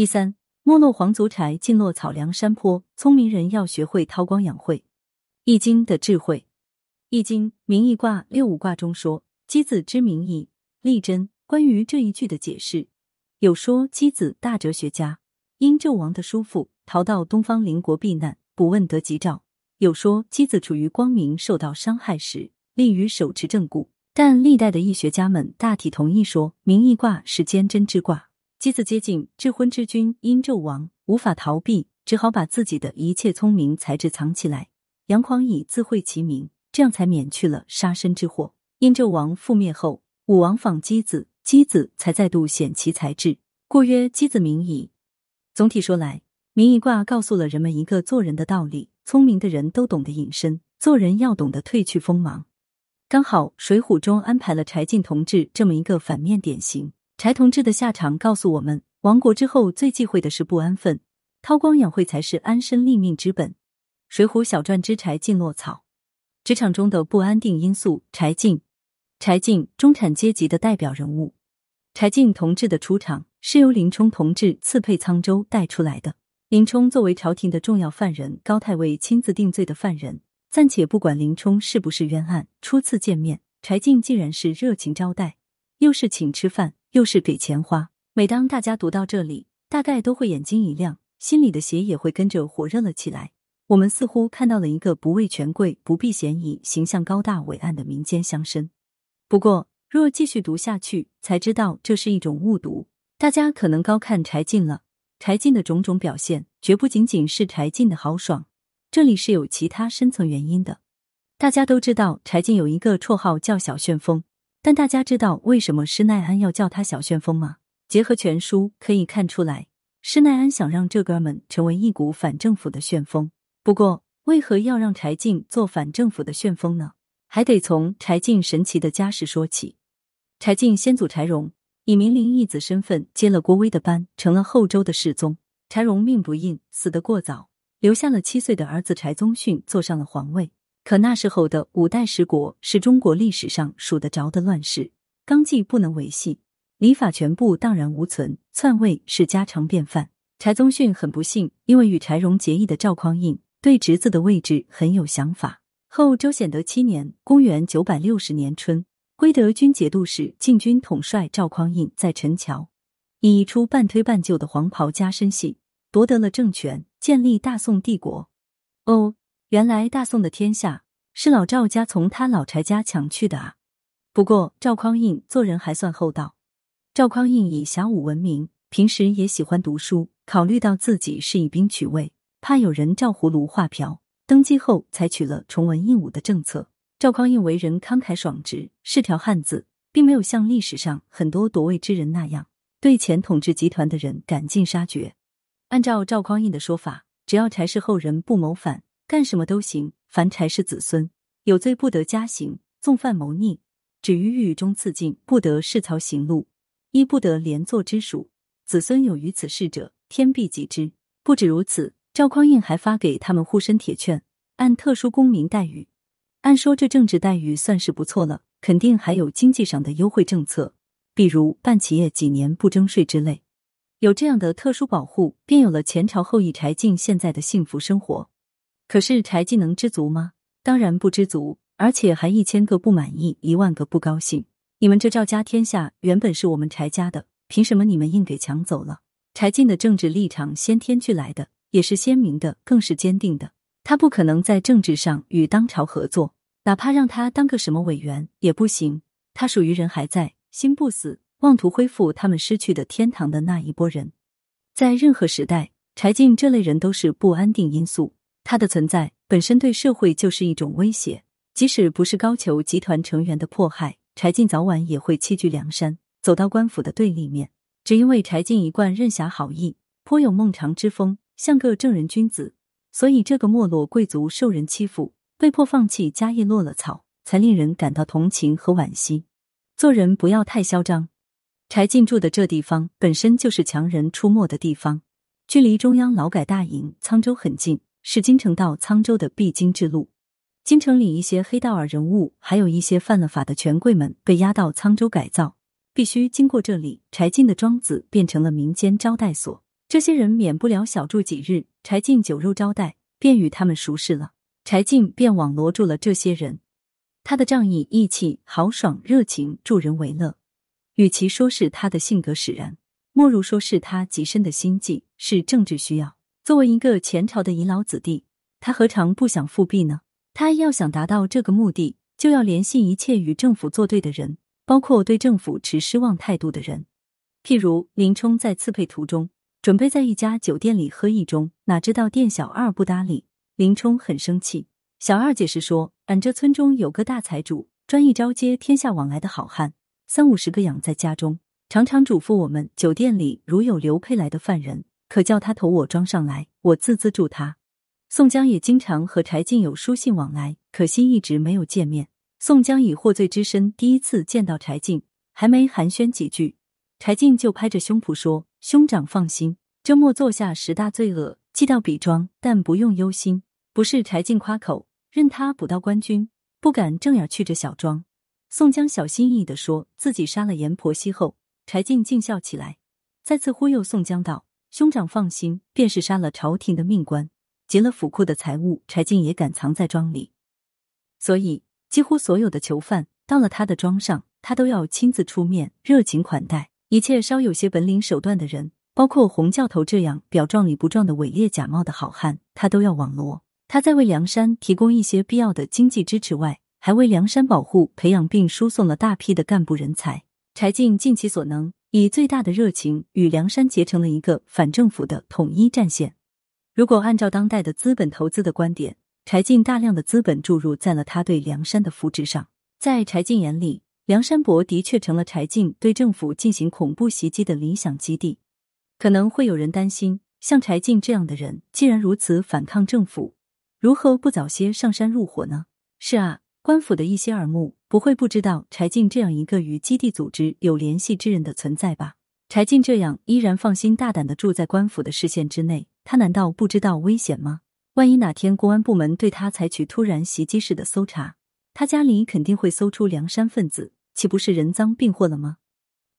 一三，没落皇族柴尽落草梁山坡，聪明人要学会韬光养晦。易经的智慧，易经名义卦六五卦中说：“箕子之名义，立贞。”关于这一句的解释，有说箕子大哲学家，因纣王的叔父逃到东方邻国避难，不问得吉兆；有说箕子处于光明受到伤害时，利于手持正固。但历代的易学家们大体同意说，名义卦是坚贞之卦。姬子接近智昏之君，殷纣王无法逃避，只好把自己的一切聪明才智藏起来，杨狂以自毁其名，这样才免去了杀身之祸。殷纣王覆灭后，武王访箕子，箕子才再度显其才智，故曰箕子名矣。总体说来，名义卦告诉了人们一个做人的道理：聪明的人都懂得隐身，做人要懂得褪去锋芒。刚好《水浒》中安排了柴进同志这么一个反面典型。柴同志的下场告诉我们：亡国之后最忌讳的是不安分，韬光养晦才是安身立命之本。《水浒》小传之柴进落草，职场中的不安定因素。柴进，柴进中产阶级的代表人物。柴进同志的出场是由林冲同志赐配沧州带出来的。林冲作为朝廷的重要犯人，高太尉亲自定罪的犯人，暂且不管林冲是不是冤案，初次见面，柴进竟然是热情招待，又是请吃饭。又是给钱花。每当大家读到这里，大概都会眼睛一亮，心里的血也会跟着火热了起来。我们似乎看到了一个不畏权贵、不避嫌疑、形象高大伟岸的民间乡绅。不过，若继续读下去，才知道这是一种误读。大家可能高看柴进了。柴进的种种表现，绝不仅仅是柴进的豪爽，这里是有其他深层原因的。大家都知道，柴进有一个绰号叫小旋风。但大家知道为什么施耐庵要叫他小旋风吗？结合全书可以看出来，施耐庵想让这哥们成为一股反政府的旋风。不过，为何要让柴进做反政府的旋风呢？还得从柴进神奇的家世说起。柴进先祖柴荣以明灵义子身份接了郭威的班，成了后周的世宗。柴荣命不硬，死得过早，留下了七岁的儿子柴宗训坐上了皇位。可那时候的五代十国是中国历史上数得着的乱世，纲纪不能维系，礼法全部荡然无存，篡位是家常便饭。柴宗训很不幸，因为与柴荣结义的赵匡胤对侄子的位置很有想法。后周显德七年（公元九百六十年春），归德军节度使禁军统帅赵匡胤在陈桥以一出半推半就的黄袍加身戏夺得了政权，建立大宋帝国。哦。原来大宋的天下是老赵家从他老柴家抢去的啊！不过赵匡胤做人还算厚道。赵匡胤以侠武闻名，平时也喜欢读书。考虑到自己是以兵取位，怕有人照葫芦画瓢，登基后采取了崇文抑武的政策。赵匡胤为人慷慨爽直，是条汉子，并没有像历史上很多夺位之人那样对前统治集团的人赶尽杀绝。按照赵匡胤的说法，只要柴氏后人不谋反。干什么都行，凡柴氏子孙有罪不得加刑，纵犯谋逆，止于狱中自尽，不得视曹行路，亦不得连坐之属。子孙有于此事者，天必及之。不止如此，赵匡胤还发给他们护身铁券，按特殊公民待遇。按说这政治待遇算是不错了，肯定还有经济上的优惠政策，比如办企业几年不征税之类。有这样的特殊保护，便有了前朝后裔柴进现在的幸福生活。可是柴进能知足吗？当然不知足，而且还一千个不满意，一万个不高兴。你们这赵家天下原本是我们柴家的，凭什么你们硬给抢走了？柴进的政治立场先天俱来的，也是鲜明的，更是坚定的。他不可能在政治上与当朝合作，哪怕让他当个什么委员也不行。他属于人还在，心不死，妄图恢复他们失去的天堂的那一波人。在任何时代，柴进这类人都是不安定因素。他的存在本身对社会就是一种威胁，即使不是高俅集团成员的迫害，柴进早晚也会弃居梁山，走到官府的对立面。只因为柴进一贯任侠好义，颇有孟尝之风，像个正人君子，所以这个没落贵族受人欺负，被迫放弃家业落了草，才令人感到同情和惋惜。做人不要太嚣张。柴进住的这地方本身就是强人出没的地方，距离中央劳改大营沧州很近。是京城到沧州的必经之路。京城里一些黑道儿人物，还有一些犯了法的权贵们，被押到沧州改造，必须经过这里。柴进的庄子变成了民间招待所。这些人免不了小住几日，柴进酒肉招待，便与他们熟识了。柴进便网罗住了这些人。他的仗义、义气、豪爽、热情、助人为乐，与其说是他的性格使然，莫如说是他极深的心计，是政治需要。作为一个前朝的遗老子弟，他何尝不想复辟呢？他要想达到这个目的，就要联系一切与政府作对的人，包括对政府持失望态度的人。譬如林冲在刺配途中，准备在一家酒店里喝一盅，哪知道店小二不搭理，林冲很生气。小二解释说：“俺这村中有个大财主，专一招接天下往来的好汉，三五十个养在家中，常常嘱咐我们酒店里如有流配来的犯人，可叫他投我庄上来，我自资助他。”宋江也经常和柴进有书信往来，可惜一直没有见面。宋江以获罪之身第一次见到柴进，还没寒暄几句，柴进就拍着胸脯说：“兄长放心，周末坐下十大罪恶，记到笔庄，但不用忧心。”不是柴进夸口。任他捕到官军，不敢正眼去这小庄。宋江小心翼翼的说自己杀了阎婆惜后，柴进竟笑起来，再次忽悠宋江道：“兄长放心，便是杀了朝廷的命官，劫了府库的财物，柴进也敢藏在庄里。所以，几乎所有的囚犯到了他的庄上，他都要亲自出面，热情款待一切稍有些本领手段的人，包括洪教头这样表壮里不壮的伪劣假冒的好汉，他都要网罗。”他在为梁山提供一些必要的经济支持外，还为梁山保护、培养并输送了大批的干部人才。柴进尽其所能，以最大的热情与梁山结成了一个反政府的统一战线。如果按照当代的资本投资的观点，柴进大量的资本注入在了他对梁山的扶植上。在柴进眼里，梁山伯的确成了柴进对政府进行恐怖袭击的理想基地。可能会有人担心，像柴进这样的人，既然如此反抗政府。如何不早些上山入伙呢？是啊，官府的一些耳目不会不知道柴进这样一个与基地组织有联系之人的存在吧？柴进这样依然放心大胆的住在官府的视线之内，他难道不知道危险吗？万一哪天公安部门对他采取突然袭击式的搜查，他家里肯定会搜出梁山分子，岂不是人赃并获了吗？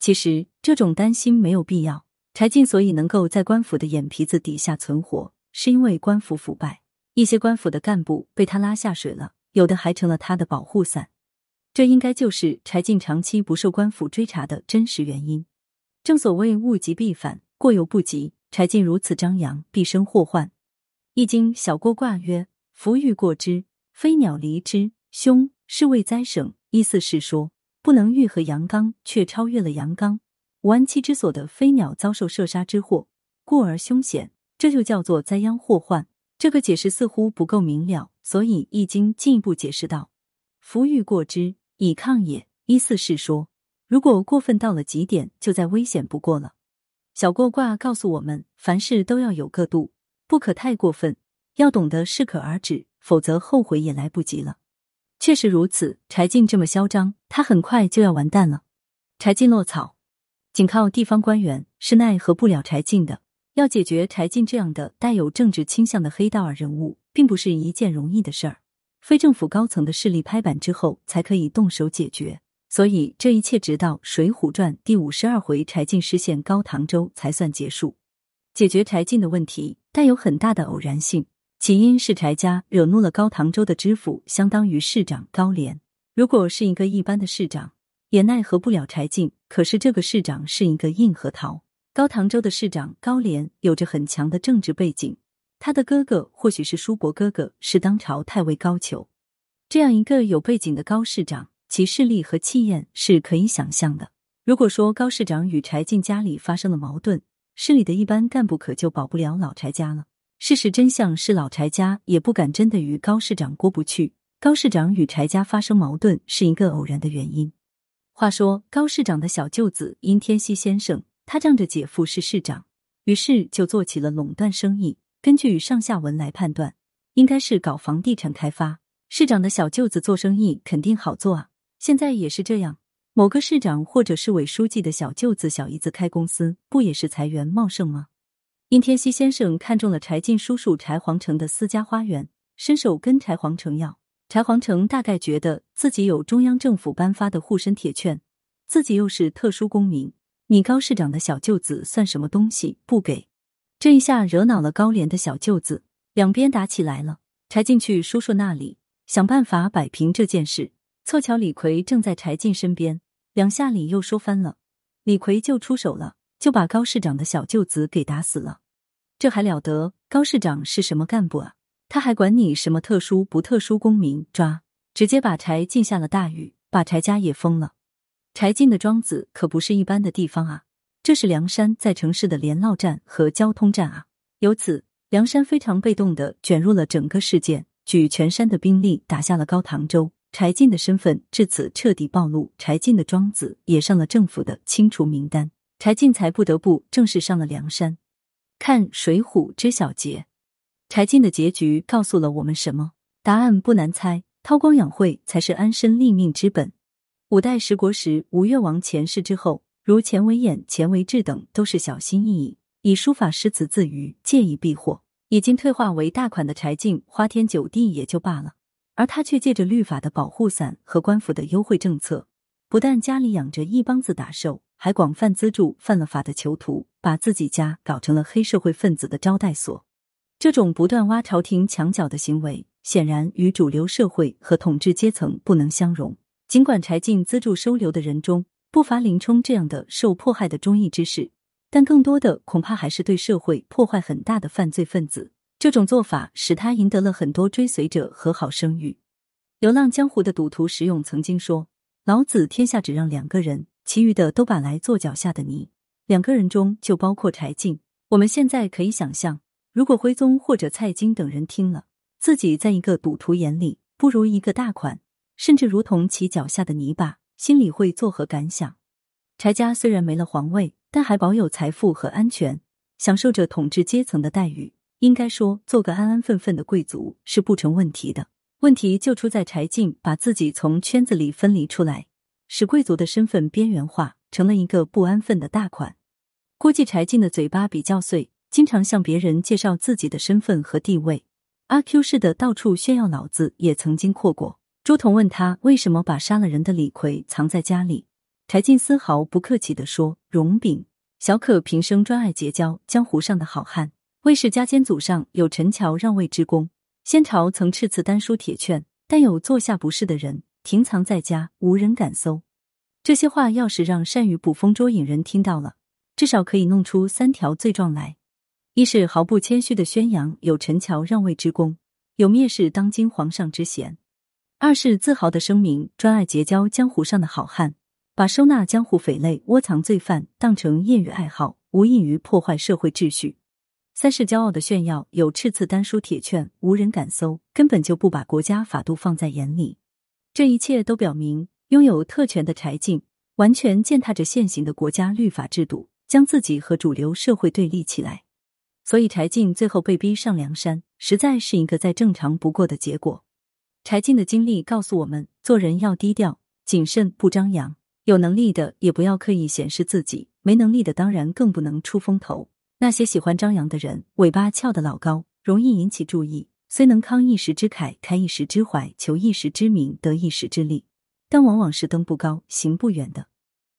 其实这种担心没有必要。柴进所以能够在官府的眼皮子底下存活，是因为官府腐败。一些官府的干部被他拉下水了，有的还成了他的保护伞。这应该就是柴进长期不受官府追查的真实原因。正所谓物极必反，过犹不及。柴进如此张扬，必生祸患。易经小过卦曰：“福欲过之，飞鸟离之，凶，是谓灾省。”意思是说，不能愈合阳刚，却超越了阳刚，无安栖之所的飞鸟遭受射杀之祸，故而凶险，这就叫做灾殃祸患。这个解释似乎不够明了，所以《易经》进一步解释道：“福欲过之，以抗也。”意思是说，如果过分到了极点，就再危险不过了。小过卦告诉我们，凡事都要有个度，不可太过分，要懂得适可而止，否则后悔也来不及了。确实如此，柴进这么嚣张，他很快就要完蛋了。柴进落草，仅靠地方官员是奈何不了柴进的。要解决柴进这样的带有政治倾向的黑道儿人物，并不是一件容易的事儿。非政府高层的势力拍板之后，才可以动手解决。所以这一切直到《水浒传》第五十二回柴进失陷高唐州才算结束。解决柴进的问题带有很大的偶然性，起因是柴家惹怒了高唐州的知府，相当于市长高廉。如果是一个一般的市长，也奈何不了柴进。可是这个市长是一个硬核桃。高唐州的市长高廉有着很强的政治背景，他的哥哥或许是叔伯哥哥，是当朝太尉高俅。这样一个有背景的高市长，其势力和气焰是可以想象的。如果说高市长与柴进家里发生了矛盾，市里的一般干部可就保不了老柴家了。事实真相是，老柴家也不敢真的与高市长过不去。高市长与柴家发生矛盾是一个偶然的原因。话说，高市长的小舅子殷天锡先生。他仗着姐夫是市长，于是就做起了垄断生意。根据上下文来判断，应该是搞房地产开发。市长的小舅子做生意肯定好做啊，现在也是这样。某个市长或者市委书记的小舅子、小姨子开公司，不也是财源茂盛吗？殷天锡先生看中了柴进叔叔柴皇城的私家花园，伸手跟柴皇城要。柴皇城大概觉得自己有中央政府颁发的护身铁券，自己又是特殊公民。你高市长的小舅子算什么东西？不给，这一下惹恼了高廉的小舅子，两边打起来了。柴进去叔叔那里想办法摆平这件事，凑巧李逵正在柴进身边，两下里又说翻了，李逵就出手了，就把高市长的小舅子给打死了。这还了得？高市长是什么干部啊？他还管你什么特殊不特殊公民？抓！直接把柴进下了大狱，把柴家也封了。柴进的庄子可不是一般的地方啊，这是梁山在城市的联络站和交通站啊。由此，梁山非常被动的卷入了整个事件，举全山的兵力打下了高唐州。柴进的身份至此彻底暴露，柴进的庄子也上了政府的清除名单，柴进才不得不正式上了梁山。看《水浒》知晓结。柴进的结局告诉了我们什么？答案不难猜，韬光养晦才是安身立命之本。五代十国时，吴越王钱氏之后，如钱维演、钱维志等，都是小心翼翼，以书法诗词自娱，借以避祸。已经退化为大款的柴进，花天酒地也就罢了，而他却借着律法的保护伞和官府的优惠政策，不但家里养着一帮子打手，还广泛资助犯了法的囚徒，把自己家搞成了黑社会分子的招待所。这种不断挖朝廷墙角的行为，显然与主流社会和统治阶层不能相容。尽管柴进资助收留的人中不乏林冲这样的受迫害的忠义之士，但更多的恐怕还是对社会破坏很大的犯罪分子。这种做法使他赢得了很多追随者和好声誉。流浪江湖的赌徒石勇曾经说：“老子天下只让两个人，其余的都把来做脚下的泥。”两个人中就包括柴进。我们现在可以想象。如果徽宗或者蔡京等人听了，自己在一个赌徒眼里不如一个大款，甚至如同其脚下的泥巴，心里会作何感想？柴家虽然没了皇位，但还保有财富和安全，享受着统治阶层的待遇。应该说，做个安安分分的贵族是不成问题的。问题就出在柴进把自己从圈子里分离出来，使贵族的身份边缘化，成了一个不安分的大款。估计柴进的嘴巴比较碎。经常向别人介绍自己的身份和地位，阿 Q 似的到处炫耀，老子也曾经阔过。朱仝问他为什么把杀了人的李逵藏在家里，柴进丝毫不客气的说：“荣禀，小可平生专爱结交江湖上的好汉，魏氏家先祖上有陈桥让位之功，先朝曾赐赐丹书铁券，但有坐下不是的人，停藏在家，无人敢搜。”这些话要是让善于捕风捉影人听到了，至少可以弄出三条罪状来。一是毫不谦虚的宣扬有陈桥让位之功，有蔑视当今皇上之嫌；二是自豪的声明专爱结交江湖上的好汉，把收纳江湖匪类、窝藏罪犯当成业余爱好，无异于破坏社会秩序；三是骄傲的炫耀有赤字丹书铁券，无人敢搜，根本就不把国家法度放在眼里。这一切都表明，拥有特权的柴进完全践踏着现行的国家律法制度，将自己和主流社会对立起来。所以柴进最后被逼上梁山，实在是一个再正常不过的结果。柴静的经历告诉我们，做人要低调、谨慎，不张扬。有能力的也不要刻意显示自己，没能力的当然更不能出风头。那些喜欢张扬的人，尾巴翘得老高，容易引起注意。虽能慷一时之慨，开一时之怀，求一时之名，得一时之利，但往往是登不高，行不远的。